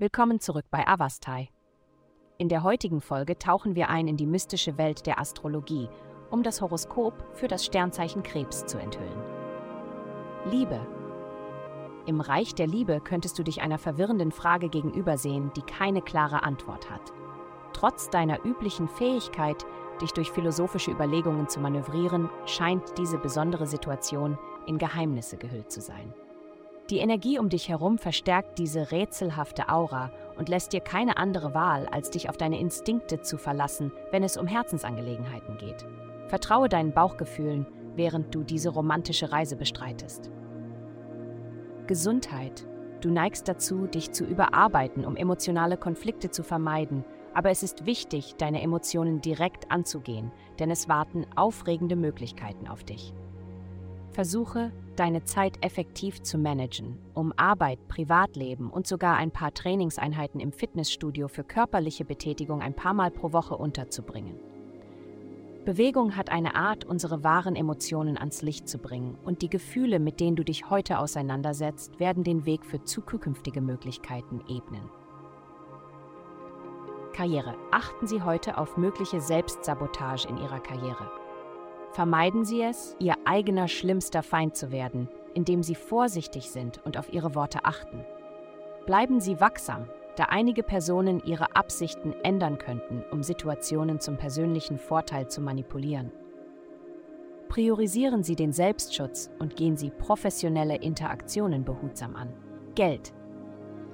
Willkommen zurück bei Avastai. In der heutigen Folge tauchen wir ein in die mystische Welt der Astrologie, um das Horoskop für das Sternzeichen Krebs zu enthüllen. Liebe. Im Reich der Liebe könntest du dich einer verwirrenden Frage gegenübersehen, die keine klare Antwort hat. Trotz deiner üblichen Fähigkeit, dich durch philosophische Überlegungen zu manövrieren, scheint diese besondere Situation in Geheimnisse gehüllt zu sein. Die Energie um dich herum verstärkt diese rätselhafte Aura und lässt dir keine andere Wahl, als dich auf deine Instinkte zu verlassen, wenn es um Herzensangelegenheiten geht. Vertraue deinen Bauchgefühlen, während du diese romantische Reise bestreitest. Gesundheit. Du neigst dazu, dich zu überarbeiten, um emotionale Konflikte zu vermeiden, aber es ist wichtig, deine Emotionen direkt anzugehen, denn es warten aufregende Möglichkeiten auf dich. Versuche, deine Zeit effektiv zu managen, um Arbeit, Privatleben und sogar ein paar Trainingseinheiten im Fitnessstudio für körperliche Betätigung ein paar Mal pro Woche unterzubringen. Bewegung hat eine Art, unsere wahren Emotionen ans Licht zu bringen, und die Gefühle, mit denen du dich heute auseinandersetzt, werden den Weg für zukünftige Möglichkeiten ebnen. Karriere. Achten Sie heute auf mögliche Selbstsabotage in Ihrer Karriere. Vermeiden Sie es, Ihr eigener schlimmster Feind zu werden, indem Sie vorsichtig sind und auf Ihre Worte achten. Bleiben Sie wachsam, da einige Personen ihre Absichten ändern könnten, um Situationen zum persönlichen Vorteil zu manipulieren. Priorisieren Sie den Selbstschutz und gehen Sie professionelle Interaktionen behutsam an. Geld.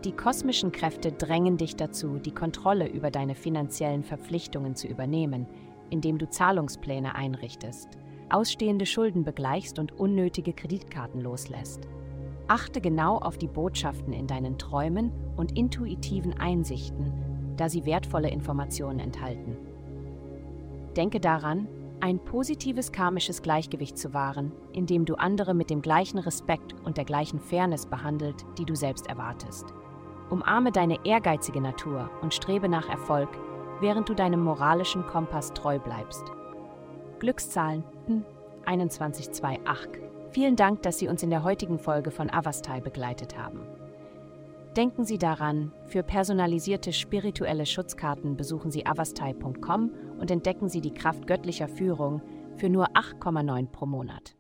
Die kosmischen Kräfte drängen dich dazu, die Kontrolle über deine finanziellen Verpflichtungen zu übernehmen, indem du Zahlungspläne einrichtest, ausstehende Schulden begleichst und unnötige Kreditkarten loslässt. Achte genau auf die Botschaften in deinen Träumen und intuitiven Einsichten, da sie wertvolle Informationen enthalten. Denke daran, ein positives karmisches Gleichgewicht zu wahren, indem du andere mit dem gleichen Respekt und der gleichen Fairness behandelt, die du selbst erwartest. Umarme deine ehrgeizige Natur und strebe nach Erfolg, während du deinem moralischen Kompass treu bleibst. Glückszahlen 2128. Hm, Vielen Dank, dass Sie uns in der heutigen Folge von Avastai begleitet haben. Denken Sie daran, für personalisierte spirituelle Schutzkarten besuchen Sie avastai.com und entdecken Sie die Kraft göttlicher Führung für nur 8,9 pro Monat.